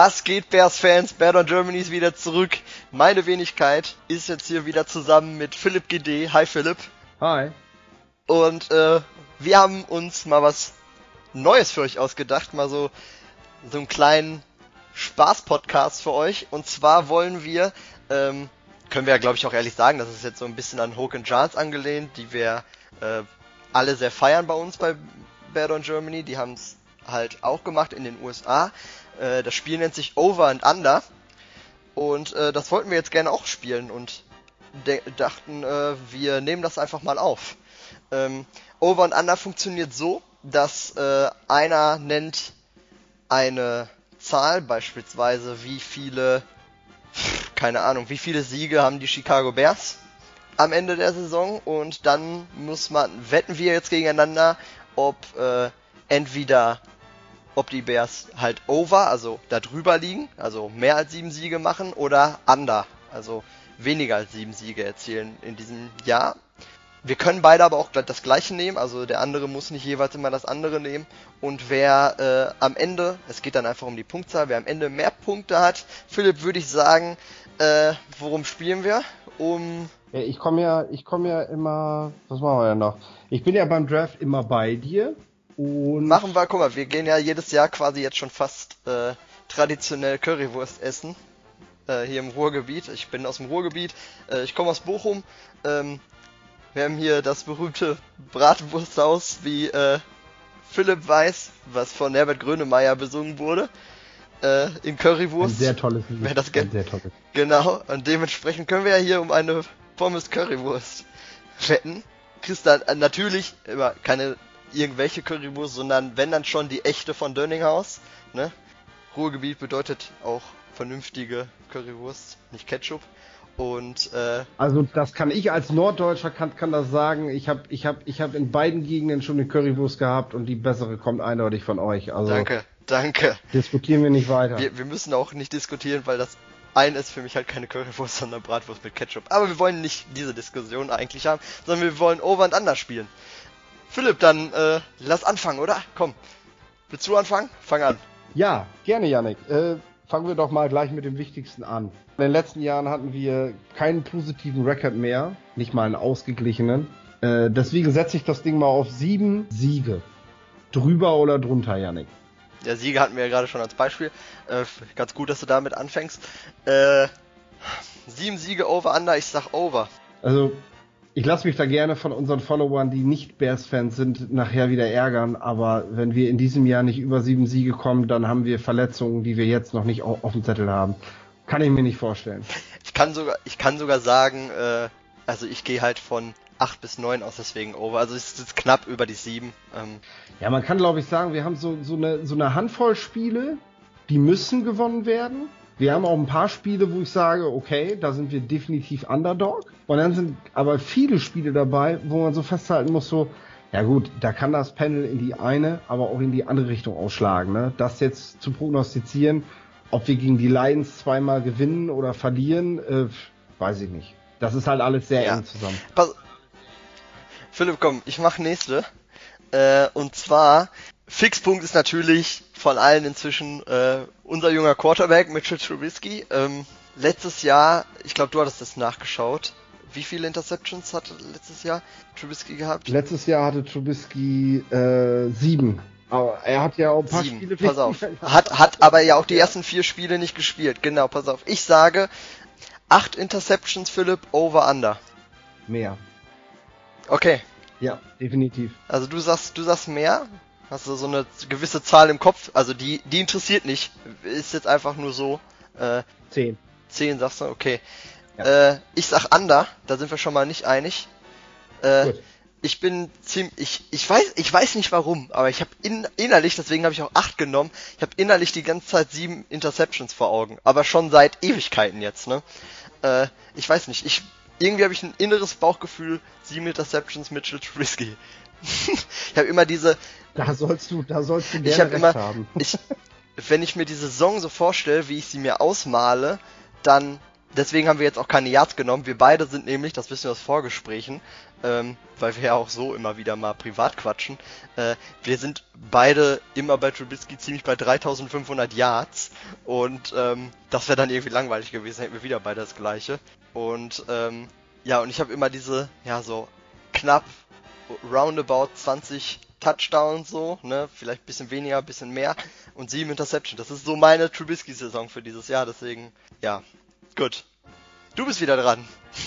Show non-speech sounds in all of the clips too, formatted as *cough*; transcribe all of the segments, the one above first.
Was geht, Bears-Fans? Bad on Germany ist wieder zurück. Meine Wenigkeit ist jetzt hier wieder zusammen mit Philipp GD. Hi Philipp. Hi. Und äh, wir haben uns mal was Neues für euch ausgedacht. Mal so, so einen kleinen Spaß-Podcast für euch. Und zwar wollen wir, ähm, können wir ja glaube ich auch ehrlich sagen, das ist jetzt so ein bisschen an Hoke and Giants angelehnt, die wir äh, alle sehr feiern bei uns bei Bad on Germany. Die haben es halt auch gemacht in den USA. Äh, das Spiel nennt sich Over and Under. Und äh, das wollten wir jetzt gerne auch spielen und dachten, äh, wir nehmen das einfach mal auf. Ähm, Over and Under funktioniert so, dass äh, einer nennt eine Zahl, beispielsweise wie viele, keine Ahnung, wie viele Siege haben die Chicago Bears am Ende der Saison und dann muss man, wetten wir jetzt gegeneinander, ob äh, entweder ob die Bears halt over, also da drüber liegen, also mehr als sieben Siege machen, oder under, also weniger als sieben Siege erzielen in diesem Jahr. Wir können beide aber auch das gleiche nehmen, also der andere muss nicht jeweils immer das andere nehmen. Und wer äh, am Ende, es geht dann einfach um die Punktzahl, wer am Ende mehr Punkte hat, Philipp, würde ich sagen, äh, worum spielen wir? Um. Ich komme ja, ich komme ja immer, was machen wir ja noch? Ich bin ja beim Draft immer bei dir. Und Machen wir, guck mal, wir gehen ja jedes Jahr quasi jetzt schon fast äh, traditionell Currywurst essen. Äh, hier im Ruhrgebiet. Ich bin aus dem Ruhrgebiet. Äh, ich komme aus Bochum. Ähm, wir haben hier das berühmte Bratwursthaus, wie äh, Philipp weiß, was von Herbert Grönemeyer besungen wurde. Äh, in Currywurst. Ein sehr tolles Lied. Wer das Ein sehr tolles. Genau, und dementsprechend können wir ja hier um eine Pommes Currywurst wetten. Kriegst dann äh, natürlich immer keine irgendwelche Currywurst, sondern wenn dann schon die echte von Dönninghaus. Ne? Ruhrgebiet bedeutet auch vernünftige Currywurst, nicht Ketchup. Und äh, also das kann ich als Norddeutscher kann, kann das sagen. Ich habe ich hab, ich hab in beiden Gegenden schon eine Currywurst gehabt und die bessere kommt eindeutig von euch. Also danke, danke. Diskutieren wir nicht weiter. Wir, wir müssen auch nicht diskutieren, weil das eine ist für mich halt keine Currywurst, sondern Bratwurst mit Ketchup. Aber wir wollen nicht diese Diskussion eigentlich haben, sondern wir wollen Over and Under spielen. Philipp, dann äh, lass anfangen, oder? Komm. Willst du anfangen? Fang an. Ja, gerne, Yannick. Äh, fangen wir doch mal gleich mit dem Wichtigsten an. In den letzten Jahren hatten wir keinen positiven Rekord mehr, nicht mal einen ausgeglichenen. Äh, deswegen setze ich das Ding mal auf sieben Siege. Drüber oder drunter, Yannick? Ja, Siege hatten wir ja gerade schon als Beispiel. Äh, ganz gut, dass du damit anfängst. Äh, sieben Siege over under, ich sag over. Also ich lasse mich da gerne von unseren Followern, die nicht Bears-Fans sind, nachher wieder ärgern. Aber wenn wir in diesem Jahr nicht über sieben Siege kommen, dann haben wir Verletzungen, die wir jetzt noch nicht auf dem Zettel haben. Kann ich mir nicht vorstellen. Ich kann sogar, ich kann sogar sagen, äh, also ich gehe halt von 8 bis 9 aus, deswegen over. Also es ist knapp über die 7. Ähm. Ja, man kann glaube ich sagen, wir haben so, so, eine, so eine Handvoll Spiele, die müssen gewonnen werden. Wir haben auch ein paar Spiele, wo ich sage, okay, da sind wir definitiv Underdog. Und dann sind aber viele Spiele dabei, wo man so festhalten muss, so, ja gut, da kann das Panel in die eine, aber auch in die andere Richtung ausschlagen. Ne? Das jetzt zu prognostizieren, ob wir gegen die Lions zweimal gewinnen oder verlieren, äh, weiß ich nicht. Das ist halt alles sehr ja. eng zusammen. Pass Philipp, komm, ich mach nächste. Äh, und zwar, Fixpunkt ist natürlich von allen inzwischen äh, unser junger Quarterback Mitchell Trubisky. Ähm, letztes Jahr, ich glaube, du hattest das nachgeschaut. Wie viele Interceptions hatte letztes Jahr Trubisky gehabt? Letztes Jahr hatte Trubisky äh, sieben. Aber er hat ja auch ein paar sieben. Spiele. Pass auf. Hat, hat aber ja auch die ersten vier Spiele nicht gespielt. Genau, pass auf. Ich sage acht Interceptions, Philipp, over under. Mehr. Okay. Ja, definitiv. Also du sagst, du sagst mehr. Hast du so eine gewisse Zahl im Kopf? Also die, die interessiert nicht. Ist jetzt einfach nur so. Äh, zehn. Zehn sagst du, okay. Ja. Äh, ich sag Under, da sind wir schon mal nicht einig. Äh, ich bin ziemlich, ich, ich weiß, ich weiß nicht warum, aber ich habe in, innerlich, deswegen habe ich auch acht genommen. Ich habe innerlich die ganze Zeit sieben Interceptions vor Augen, aber schon seit Ewigkeiten jetzt, ne? Äh, ich weiß nicht, ich irgendwie habe ich ein inneres Bauchgefühl, sieben Interceptions Mitchell Trubisky. Ich habe immer diese, da sollst du, da sollst du gerne ich hab immer, haben. ich, wenn ich mir die Saison so vorstelle, wie ich sie mir ausmale, dann deswegen haben wir jetzt auch keine Yards genommen. Wir beide sind nämlich, das wissen wir aus Vorgesprächen, ähm, weil wir ja auch so immer wieder mal privat quatschen, äh, wir sind beide immer bei Trubisky ziemlich bei 3500 Yards und ähm, das wäre dann irgendwie langweilig gewesen, hätten wir wieder beide das gleiche. Und ähm, ja, und ich habe immer diese, ja, so knapp roundabout 20 Touchdowns so, ne, vielleicht bisschen weniger, bisschen mehr und sieben Interceptions. Das ist so meine Trubisky-Saison für dieses Jahr, deswegen, ja, gut. Du bist wieder dran. *laughs*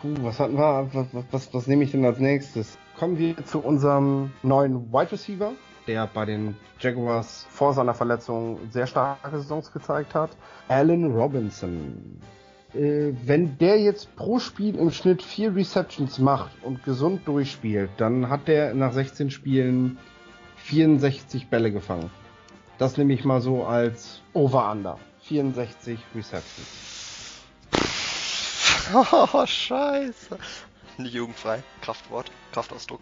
Puh, was hatten wir? Was, was, was nehme ich denn als nächstes? Kommen wir zu unserem neuen Wide Receiver, der bei den Jaguars vor seiner Verletzung sehr starke Saisons gezeigt hat. Allen Robinson. Äh, wenn der jetzt pro Spiel im Schnitt vier Receptions macht und gesund durchspielt, dann hat der nach 16 Spielen 64 Bälle gefangen. Das nehme ich mal so als Over-Under. 64 Receptions. *laughs* Oh, scheiße. Nicht jugendfrei. Kraftwort. Kraftausdruck.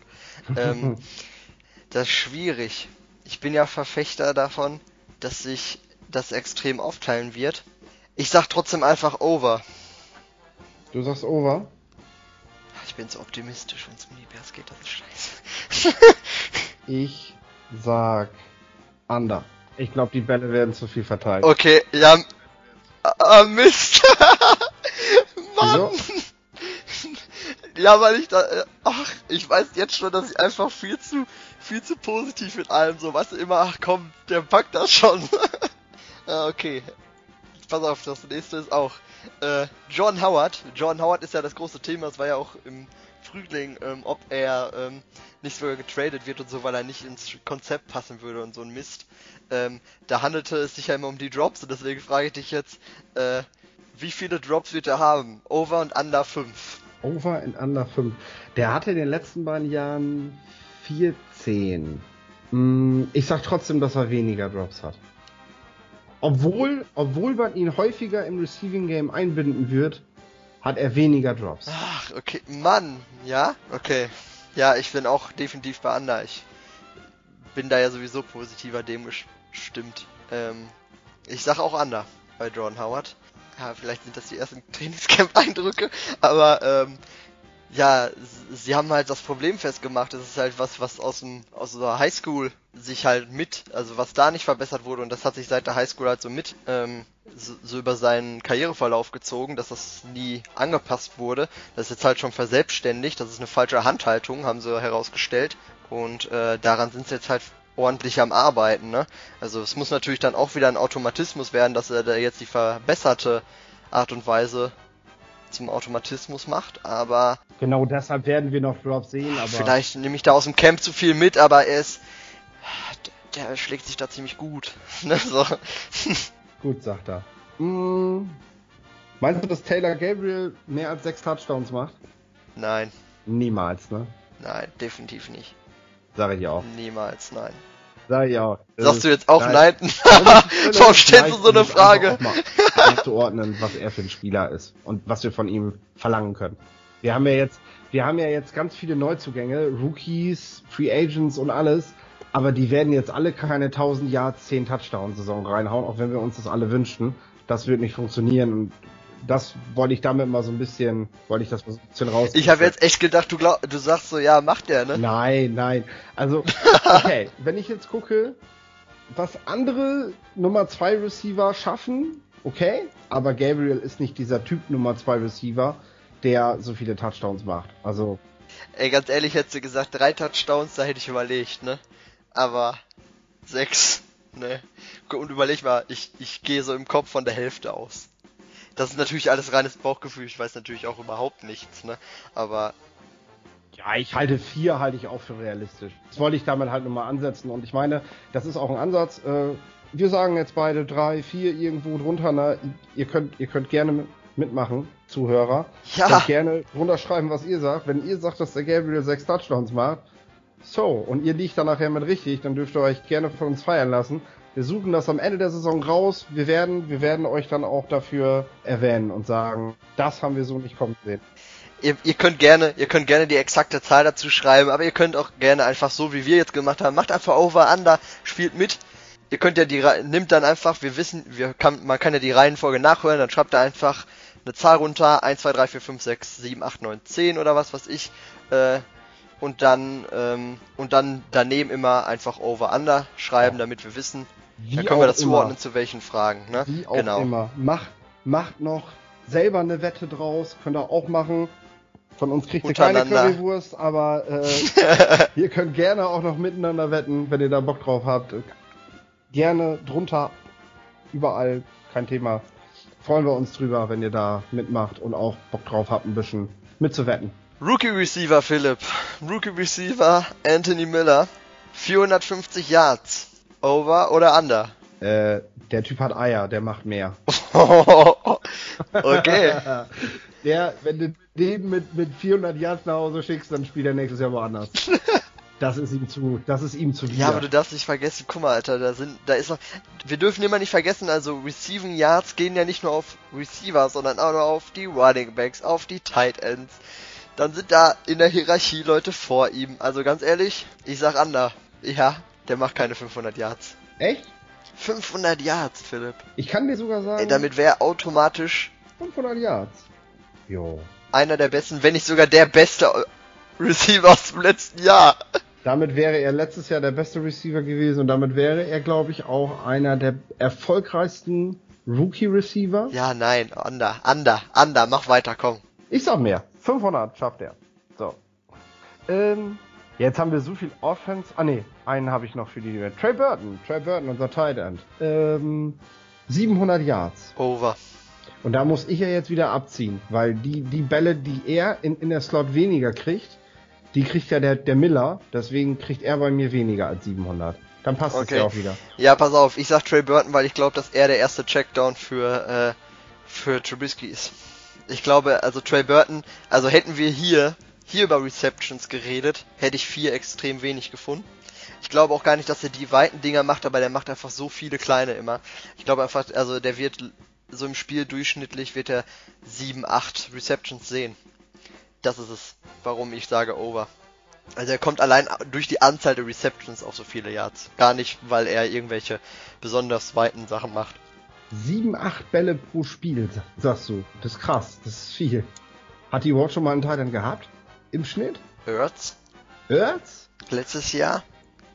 Ähm, *laughs* das ist schwierig. Ich bin ja Verfechter davon, dass sich das extrem aufteilen wird. Ich sag trotzdem einfach over. Du sagst over? Ich bin so optimistisch, wenn es um die Bears geht, das ist scheiße. *laughs* *laughs* ich sag under. Ich glaube, die Bälle werden zu viel verteilt. Okay, ja. Ah, Mist. *laughs* Mann! ja, weil ich da. Äh, ach, ich weiß jetzt schon, dass ich einfach viel zu viel zu positiv mit allem so, weißt du, immer, ach komm, der packt das schon. okay. Pass auf, das nächste ist auch. Äh, John Howard. John Howard ist ja das große Thema, das war ja auch im Frühling, ähm, ob er ähm, nicht sogar getradet wird und so, weil er nicht ins Konzept passen würde und so ein Mist. Ähm, da handelte es sich ja immer um die Drops und deswegen frage ich dich jetzt, äh, wie viele Drops wird er haben? Over und Under 5. Over und Under 5. Der hatte in den letzten beiden Jahren 14. Hm, ich sag trotzdem, dass er weniger Drops hat. Obwohl, obwohl man ihn häufiger im Receiving Game einbinden wird, hat er weniger Drops. Ach, okay. Mann, ja? Okay. Ja, ich bin auch definitiv bei Under. Ich bin da ja sowieso positiver dem gestimmt. Ähm, ich sag auch Under bei Jordan Howard ja, vielleicht sind das die ersten *laughs* Trainingscamp-Eindrücke, aber ähm, ja, sie haben halt das Problem festgemacht. Das ist halt was, was aus dem aus der Highschool sich halt mit, also was da nicht verbessert wurde und das hat sich seit der Highschool halt so mit ähm, so, so über seinen Karriereverlauf gezogen, dass das nie angepasst wurde. Das ist jetzt halt schon verselbstständigt. Das ist eine falsche Handhaltung, haben sie herausgestellt und äh, daran sind sie jetzt halt ordentlich am Arbeiten. Ne? Also es muss natürlich dann auch wieder ein Automatismus werden, dass er da jetzt die verbesserte Art und Weise zum Automatismus macht, aber... Genau deshalb werden wir noch Drops sehen, aber... Vielleicht nehme ich da aus dem Camp zu viel mit, aber er ist... Der schlägt sich da ziemlich gut. *laughs* Ne? So. gut, sagt er. Mm, meinst du, dass Taylor Gabriel mehr als sechs Touchdowns macht? Nein. Niemals, ne? Nein, definitiv nicht. Sage ich auch. Niemals, nein. Sag ich auch. Sagst du jetzt auch nein? nein? *laughs* *laughs* Warum stellst du so eine Frage? einzuordnen, was er für ein Spieler ist und was wir von ihm verlangen können. Wir haben ja jetzt, wir haben ja jetzt ganz viele Neuzugänge, Rookies, Free Agents und alles, aber die werden jetzt alle keine 1000 Yards, 10 Touchdown Saison reinhauen, auch wenn wir uns das alle wünschten. Das wird nicht funktionieren und das wollte ich damit mal so ein bisschen, wollte ich das mal so ein bisschen raus. Ich habe jetzt echt gedacht, du glaub, du sagst so, ja, macht der, ne? Nein, nein. Also, *laughs* okay, wenn ich jetzt gucke, was andere Nummer 2 Receiver schaffen, okay, aber Gabriel ist nicht dieser Typ Nummer 2 Receiver, der so viele Touchdowns macht. Also. Ey, ganz ehrlich, hättest du gesagt, drei Touchdowns, da hätte ich überlegt, ne? Aber sechs, ne? Und überleg mal, ich, ich gehe so im Kopf von der Hälfte aus das ist natürlich alles reines Bauchgefühl. Ich weiß natürlich auch überhaupt nichts, ne? Aber. Ja, ich halte vier, halte ich auch für realistisch. Das wollte ich damit halt nochmal ansetzen. Und ich meine, das ist auch ein Ansatz. Äh, wir sagen jetzt beide drei, vier irgendwo drunter. Na, ihr könnt, ihr könnt gerne mitmachen, Zuhörer. Ja. Könnt gerne runterschreiben, was ihr sagt. Wenn ihr sagt, dass der Gabriel sechs Touchdowns macht, so, und ihr liegt dann nachher mit richtig, dann dürft ihr euch gerne von uns feiern lassen. Wir suchen das am Ende der Saison raus. Wir werden, wir werden euch dann auch dafür erwähnen und sagen, das haben wir so nicht kommen sehen. Ihr, ihr, könnt gerne, ihr könnt gerne die exakte Zahl dazu schreiben, aber ihr könnt auch gerne einfach so, wie wir jetzt gemacht haben, macht einfach over, under, spielt mit. Ihr könnt ja die, nimmt dann einfach, wir wissen, wir kann, man kann ja die Reihenfolge nachhören, dann schreibt ihr einfach eine Zahl runter, 1, 2, 3, 4, 5, 6, 7, 8, 9, 10 oder was weiß ich. Äh, und dann ähm, und dann daneben immer einfach over under schreiben, ja. damit wir wissen. Wie dann können wir das zuordnen zu welchen Fragen. Ne? Wie auch genau. immer. Macht, macht noch selber eine Wette draus, könnt ihr auch machen. Von uns kriegt ihr keine Currywurst, aber äh, *laughs* ihr könnt gerne auch noch miteinander wetten, wenn ihr da Bock drauf habt. Gerne drunter, überall, kein Thema. Freuen wir uns drüber, wenn ihr da mitmacht und auch Bock drauf habt, ein bisschen mitzuwetten. Rookie Receiver Philipp. Rookie Receiver Anthony Miller. 450 Yards. Over oder under? Äh, der Typ hat Eier, der macht mehr. *laughs* okay. *laughs* der, wenn du den mit, mit 400 Yards nach Hause schickst, dann spielt er nächstes Jahr woanders. *laughs* Das ist ihm zu, das ist ihm zu wieder. Ja, aber du darfst nicht vergessen, guck mal, Alter, da sind, da ist noch, wir dürfen immer nicht vergessen, also Receiving Yards gehen ja nicht nur auf Receiver, sondern auch nur auf die Running Backs, auf die Tight Ends dann sind da in der Hierarchie Leute vor ihm. Also ganz ehrlich, ich sag Ander. Ja, der macht keine 500 Yards. Echt? 500 Yards, Philipp. Ich kann dir sogar sagen. Ey, damit wäre automatisch 500 Yards. Jo. Einer der besten, wenn nicht sogar der beste Receiver aus dem letzten Jahr. Damit wäre er letztes Jahr der beste Receiver gewesen und damit wäre er, glaube ich, auch einer der erfolgreichsten Rookie Receiver. Ja, nein, Ander, Ander, Ander, mach weiter, komm. Ich sag mehr. 500 schafft er. So. Ähm, jetzt haben wir so viel Offense. Ah ne, einen habe ich noch für die. Trey Burton. Trey Burton, unser Tight End. Ähm, 700 Yards. Over. Und da muss ich ja jetzt wieder abziehen, weil die, die Bälle, die er in, in der Slot weniger kriegt, die kriegt ja der, der Miller. Deswegen kriegt er bei mir weniger als 700. Dann passt okay. es ja auch wieder. Ja, pass auf. Ich sag Trey Burton, weil ich glaube, dass er der erste Checkdown für, äh, für Trubisky ist ich glaube, also Trey Burton, also hätten wir hier, hier über Receptions geredet, hätte ich vier extrem wenig gefunden. Ich glaube auch gar nicht, dass er die weiten Dinger macht, aber der macht einfach so viele kleine immer. Ich glaube einfach, also der wird so im Spiel durchschnittlich wird er 7, 8 Receptions sehen. Das ist es, warum ich sage over. Also er kommt allein durch die Anzahl der Receptions auf so viele Yards. Gar nicht, weil er irgendwelche besonders weiten Sachen macht. 7, 8 Bälle pro Spiel, sagst du. Das ist krass, das ist viel. Hat die überhaupt schon mal einen Titan gehabt? Im Schnitt? Hört's? Hört's? Letztes Jahr?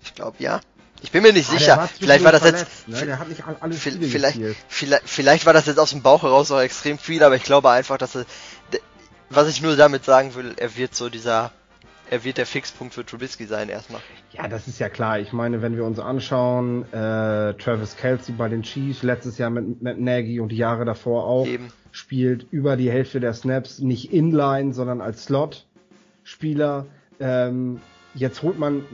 Ich glaube ja. Ich bin mir nicht ah, sicher. War vielleicht war das verletzt, jetzt. Ne? Der hat nicht alle vielleicht, vielleicht, vielleicht war das jetzt aus dem Bauch heraus auch extrem viel, aber ich glaube einfach, dass er. Was ich nur damit sagen will, er wird so dieser er wird der Fixpunkt für Trubisky sein erstmal. Ja, das ist ja klar. Ich meine, wenn wir uns anschauen, äh, Travis Kelsey bei den Chiefs, letztes Jahr mit, mit Nagy und die Jahre davor auch, Eben. spielt über die Hälfte der Snaps nicht inline, sondern als Slot-Spieler. Ähm, jetzt holt man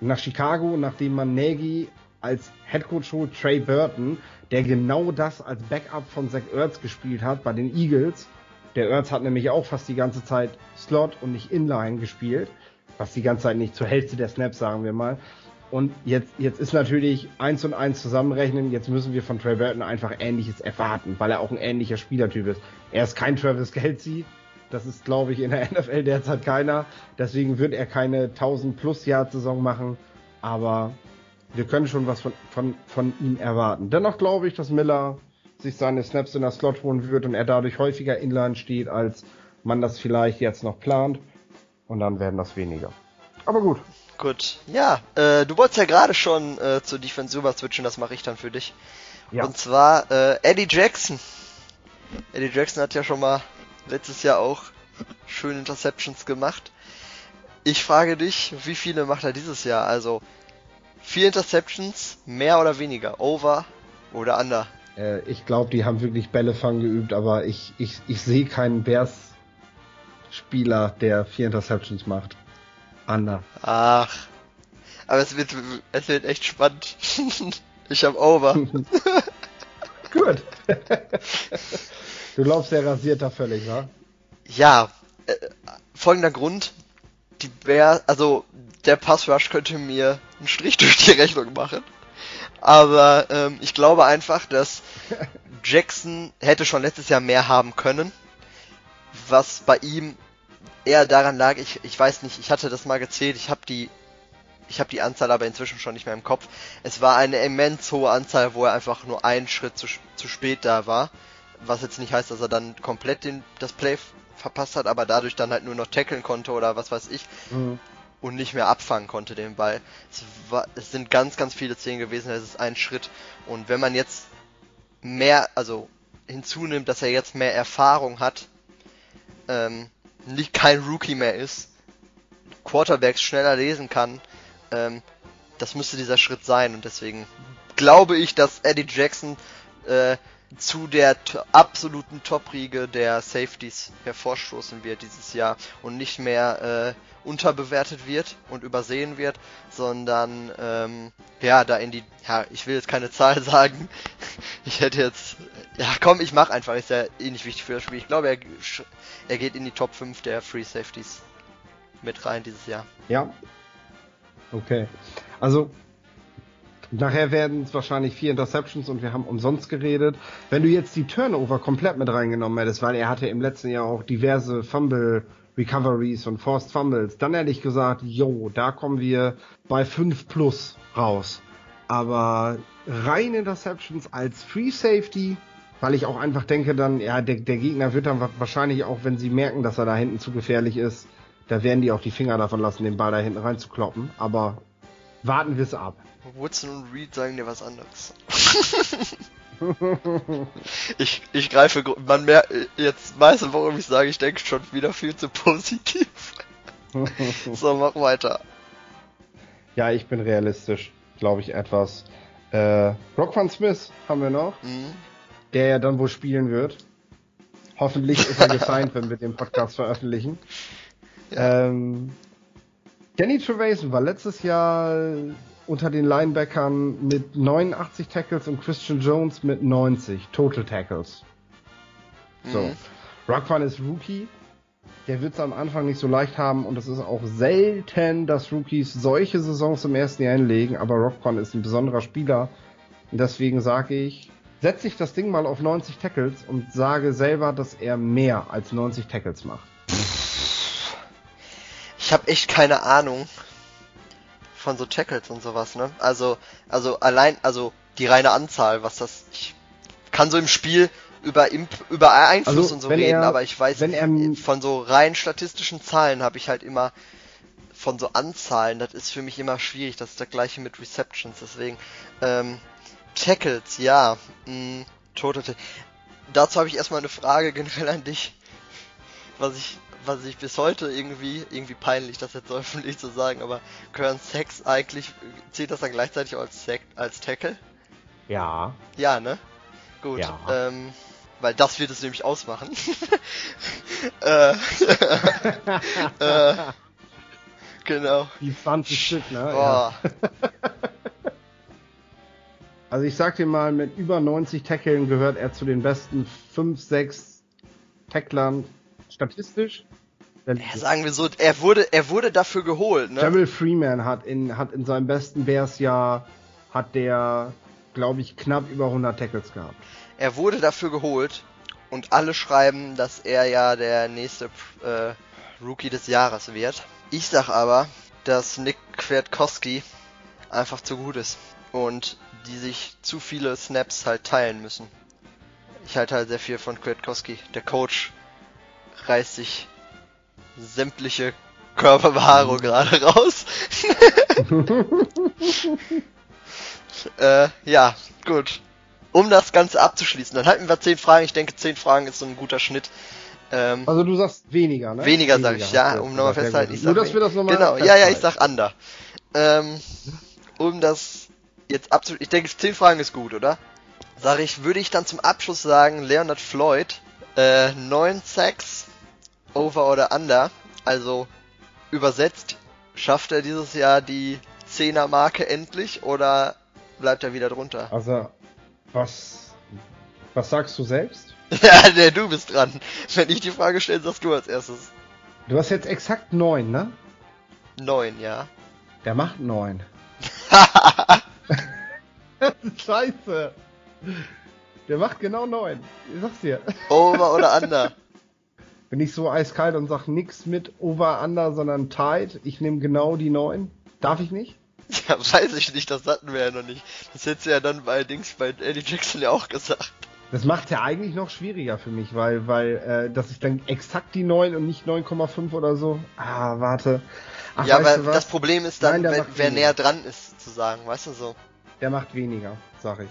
nach Chicago, nachdem man Nagy als Headcoach holt, Trey Burton, der genau das als Backup von Zach Ertz gespielt hat bei den Eagles. Der Ertz hat nämlich auch fast die ganze Zeit Slot und nicht Inline gespielt fast die ganze Zeit nicht, zur Hälfte der Snaps, sagen wir mal. Und jetzt, jetzt ist natürlich eins und eins zusammenrechnen. Jetzt müssen wir von Trey Burton einfach Ähnliches erwarten, weil er auch ein ähnlicher Spielertyp ist. Er ist kein Travis Kelsey. Das ist, glaube ich, in der *laughs* NFL derzeit keiner. Deswegen wird er keine 1000 plus Jahr Saison machen. Aber wir können schon was von, von, von ihm erwarten. Dennoch glaube ich, dass Miller sich seine Snaps in der Slot holen wird und er dadurch häufiger inline steht, als man das vielleicht jetzt noch plant und dann werden das weniger. Aber gut. Gut. Ja, äh, du wolltest ja gerade schon äh, zur Defense rüber switchen, das mache ich dann für dich. Ja. Und zwar äh, Eddie Jackson. Eddie Jackson hat ja schon mal letztes Jahr auch schöne Interceptions gemacht. Ich frage dich, wie viele macht er dieses Jahr? Also vier Interceptions, mehr oder weniger, over oder under? Äh, ich glaube, die haben wirklich Bälle fangen geübt, aber ich, ich, ich sehe keinen Bears Spieler, der vier Interceptions macht. Ander. Ach. Aber es wird, es wird echt spannend. *laughs* ich hab Over. *laughs* Gut. du glaubst, der rasiert da völlig, wa? Ja. Äh, folgender Grund. Die Bears, also der Passrush könnte mir einen Strich durch die Rechnung machen. Aber ähm, ich glaube einfach, dass Jackson hätte schon letztes Jahr mehr haben können was bei ihm eher daran lag, ich, ich weiß nicht, ich hatte das mal gezählt, ich habe die ich habe die Anzahl aber inzwischen schon nicht mehr im Kopf. Es war eine immens hohe Anzahl, wo er einfach nur einen Schritt zu, zu spät da war. was jetzt nicht heißt, dass er dann komplett den, das Play verpasst hat, aber dadurch dann halt nur noch tackeln konnte oder was weiß ich. Mhm. Und nicht mehr abfangen konnte den Ball. Es, war, es sind ganz, ganz viele Szenen gewesen, es ist ein Schritt. Und wenn man jetzt mehr, also hinzunimmt, dass er jetzt mehr Erfahrung hat, ähm, nicht kein Rookie mehr ist, Quarterbacks schneller lesen kann, ähm, das müsste dieser Schritt sein und deswegen glaube ich, dass Eddie Jackson äh, zu der absoluten Top-Riege der Safeties hervorstoßen wird dieses Jahr und nicht mehr äh, unterbewertet wird und übersehen wird, sondern ähm, ja, da in die, ja, ich will jetzt keine Zahl *laughs* sagen, ich hätte jetzt, ja komm, ich mach einfach, ist ja eh nicht wichtig für das Spiel. Ich glaube, er, er geht in die Top 5 der Free Safeties mit rein dieses Jahr. Ja. Okay. Also Nachher werden es wahrscheinlich vier Interceptions und wir haben umsonst geredet. Wenn du jetzt die Turnover komplett mit reingenommen hättest, weil er hatte im letzten Jahr auch diverse Fumble Recoveries und Forced Fumbles, dann hätte ich gesagt, yo, da kommen wir bei 5 plus raus. Aber rein Interceptions als Free Safety, weil ich auch einfach denke dann, ja, der, der Gegner wird dann wahrscheinlich auch, wenn sie merken, dass er da hinten zu gefährlich ist, da werden die auch die Finger davon lassen, den Ball da hinten reinzukloppen. Aber warten wir es ab. Woodson und Reed sagen dir was anderes. *laughs* ich, ich greife, man merkt jetzt meistens, warum ich sage, ich denke schon wieder viel zu positiv. *laughs* so, mach weiter. Ja, ich bin realistisch, glaube ich, etwas. Äh, Rock Van Smith haben wir noch, mhm. der ja dann wohl spielen wird. Hoffentlich ist er *laughs* gesigned, wenn wir den Podcast veröffentlichen. Ja. Ähm, Danny Trevason war letztes Jahr unter den Linebackern mit 89 Tackles und Christian Jones mit 90 Total Tackles. So. Mhm. Rockwan ist Rookie. Der wird es am Anfang nicht so leicht haben und es ist auch selten, dass Rookies solche Saisons im ersten Jahr hinlegen, aber Rockwan ist ein besonderer Spieler. Und deswegen sage ich, setze ich das Ding mal auf 90 Tackles und sage selber, dass er mehr als 90 Tackles macht. Ich habe echt keine Ahnung von so Tackles und sowas, ne? Also, also allein, also die reine Anzahl, was das, ich kann so im Spiel über Imp über Einfluss also, und so reden, er, aber ich weiß, er, von so rein statistischen Zahlen habe ich halt immer von so Anzahlen, das ist für mich immer schwierig, das ist das gleiche mit Receptions, deswegen ähm, Tackles, ja, mh, mm, total. Dazu habe ich erstmal eine Frage generell an dich, was ich was ich bis heute irgendwie, irgendwie peinlich, das jetzt *laughs* so öffentlich zu sagen, aber gehören Sex eigentlich, zählt das dann gleichzeitig als, Sek als Tackle? Ja. Ja, ne? Gut. Ja. Ähm, weil das wird es nämlich ausmachen. *laughs* äh, *laughs* äh, genau. Die 20 Stück, ne? Boah. Ja. also ich sag dir mal, mit über 90 Tackeln gehört er zu den besten 5, 6 Tacklern statistisch. Ja, sagen wir so, er wurde, er wurde dafür geholt, ne? Jamal Freeman hat in, hat in seinem besten Bears-Jahr, hat der, glaube ich, knapp über 100 Tackles gehabt. Er wurde dafür geholt und alle schreiben, dass er ja der nächste äh, Rookie des Jahres wird. Ich sag aber, dass Nick Kwiatkowski einfach zu gut ist und die sich zu viele Snaps halt teilen müssen. Ich halte halt sehr viel von Kwiatkowski. Der Coach reißt sich sämtliche Körperbehaarung mhm. gerade raus. *laughs* äh, ja, gut. Um das Ganze abzuschließen, dann halten wir 10 Fragen. Ich denke, 10 Fragen ist so ein guter Schnitt. Ähm, also du sagst weniger, ne? Weniger, weniger sag ich, ja, um nochmal festzuhalten. Ich Nur, dass wir das nochmal Genau, ja, ja, ich sag under. Ähm, um das jetzt abzuschließen, ich denke, 10 Fragen ist gut, oder? Sag ich, würde ich dann zum Abschluss sagen, Leonard Floyd, äh, 9 Sacks, Over oder Under. Also übersetzt, schafft er dieses Jahr die 10er Marke endlich oder bleibt er wieder drunter? Also, was, was sagst du selbst? *laughs* ja, der, du bist dran. Wenn ich die Frage stelle, sagst du als erstes. Du hast jetzt exakt 9, ne? 9, ja. Der macht 9. *laughs* Scheiße. Der macht genau 9. Ich sag's dir. Over oder Under? Bin ich so eiskalt und sag nix mit Over Under, sondern Tight. Ich nehme genau die 9. Darf ich nicht? Ja, weiß ich nicht, das hatten wir ja noch nicht. Das hättest du ja dann bei Dings bei Eddie Jackson ja auch gesagt. Das macht ja eigentlich noch schwieriger für mich, weil, weil, äh, dass ich dann exakt die 9 und nicht 9,5 oder so. Ah, warte. Ach, ja, aber das Problem ist dann, Nein, wenn, wer näher dran ist, zu sagen, weißt du so. Der macht weniger, sag ich.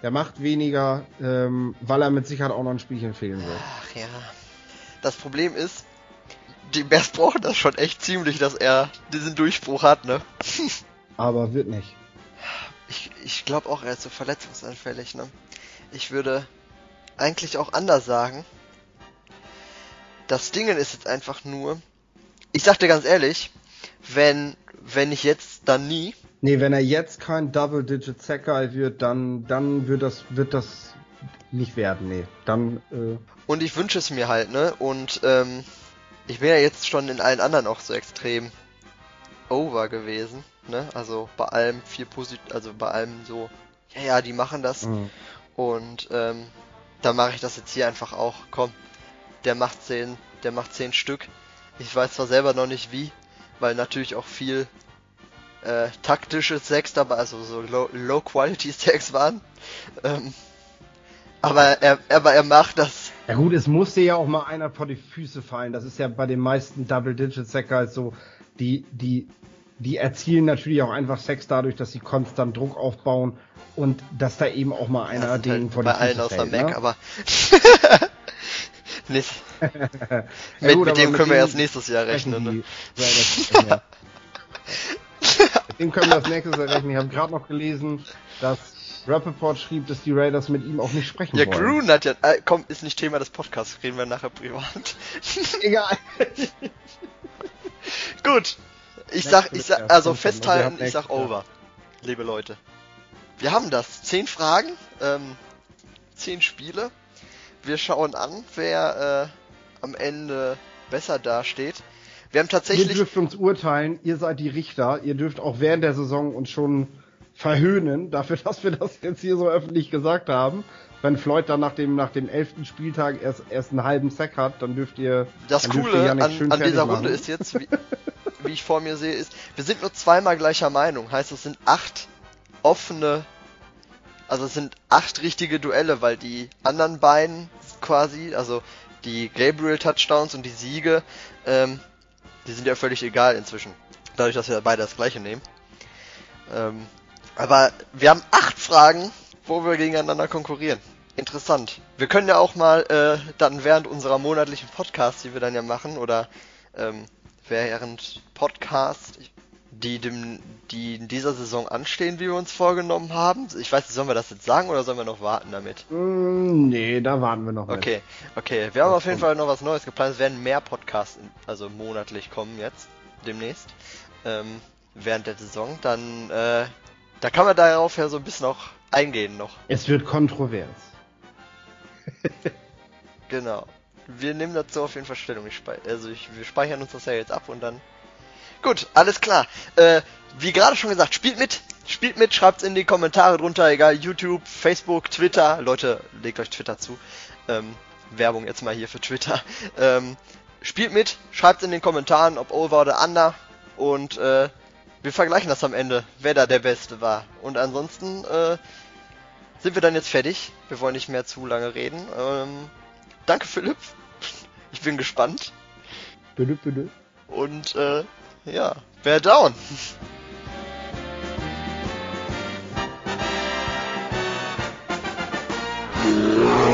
Der macht weniger, ähm, weil er mit Sicherheit auch noch ein Spielchen fehlen wird. Ach ja. Das Problem ist, die Bears brauchen das schon echt ziemlich, dass er diesen Durchbruch hat, ne? Aber wird nicht. Ich, ich glaube auch, er ist so verletzungsanfällig, ne? Ich würde eigentlich auch anders sagen. Das Ding ist jetzt einfach nur, ich sag dir ganz ehrlich, wenn, wenn ich jetzt, dann nie. Nee, wenn er jetzt kein Double-Digit Sacker wird, dann, dann wird das, wird das nicht werden, nee. Dann, äh Und ich wünsche es mir halt, ne? Und, ähm, ich bin ja jetzt schon in allen anderen auch so extrem over gewesen, ne? Also bei allem viel positiv, also bei allem so, ja, ja, die machen das. Mhm. Und ähm, da mache ich das jetzt hier einfach auch. Komm, der macht zehn, der macht zehn Stück. Ich weiß zwar selber noch nicht wie, weil natürlich auch viel äh, taktische Sex dabei, also so Low-Quality-Sex waren. Ähm, aber er, aber er macht das. Ja gut, es musste ja auch mal einer vor die Füße fallen. Das ist ja bei den meisten Double-Digit-Sacker halt so, die, die, die erzielen natürlich auch einfach Sex dadurch, dass sie konstant Druck aufbauen und dass da eben auch mal einer ja, den halt von Bei allen außer Mac, ne? aber *laughs* nicht. ja, mit, gut, mit dem können wir erst nächstes Jahr rechnen. Ne? ja, *laughs* mit dem können wir erst nächstes Jahr rechnen. Ich habe gerade noch gelesen, dass Rappaport schrieb, dass die Raiders mit ihm auch nicht sprechen ja, wollen. Ja, Grun hat ja. Äh, komm, ist nicht Thema des Podcasts. Reden wir nachher privat. *laughs* *laughs* Egal. Gut. Ich sag, ich sag, also festhalten, ich sag over. Liebe Leute. Wir haben das. Zehn Fragen, ähm, zehn Spiele. Wir schauen an, wer äh, am Ende besser dasteht. Wir haben tatsächlich. Ihr dürft uns urteilen, ihr seid die Richter. Ihr dürft auch während der Saison uns schon verhöhnen, dafür, *laughs* dass wir das jetzt hier so öffentlich gesagt haben. Wenn Floyd dann nach dem, nach dem elften Spieltag erst, erst einen halben Sack hat, dann dürft ihr. Das Coole an, an dieser machen. Runde ist jetzt, wie, *laughs* wie ich vor mir sehe, ist, wir sind nur zweimal gleicher Meinung. Heißt, es sind acht offene, also es sind acht richtige Duelle, weil die anderen beiden quasi, also die Gabriel Touchdowns und die Siege, ähm, die sind ja völlig egal inzwischen. Dadurch, dass wir beide das gleiche nehmen. Ähm, aber wir haben acht Fragen, wo wir gegeneinander konkurrieren. Interessant. Wir können ja auch mal äh, dann während unserer monatlichen Podcasts, die wir dann ja machen, oder ähm, während Podcast, die, dem, die in dieser Saison anstehen, wie wir uns vorgenommen haben. Ich weiß nicht, sollen wir das jetzt sagen oder sollen wir noch warten damit? Mm, nee, da warten wir noch. Okay, mit. okay. Wir haben auf jeden Fall noch was Neues geplant. Es werden mehr Podcasts, also monatlich kommen jetzt, demnächst, ähm, während der Saison. Dann, äh, da kann man darauf ja so ein bisschen noch eingehen noch. Es wird kontrovers. *laughs* genau. Wir nehmen dazu auf jeden Fall Stellung. Ich also ich, wir speichern uns das ja jetzt ab und dann Gut, alles klar. Äh, wie gerade schon gesagt, spielt mit. Spielt mit, schreibt's in die Kommentare drunter, egal, YouTube, Facebook, Twitter. Leute, legt euch Twitter zu. Ähm, Werbung jetzt mal hier für Twitter. Ähm, spielt mit, schreibt's in den Kommentaren, ob Over oder Under. Und äh, wir vergleichen das am Ende, wer da der Beste war. Und ansonsten äh, sind wir dann jetzt fertig. Wir wollen nicht mehr zu lange reden. Ähm, danke, Philipp. *laughs* Ich bin gespannt. Bitte, bitte. Und äh, ja, Bear Down. *laughs*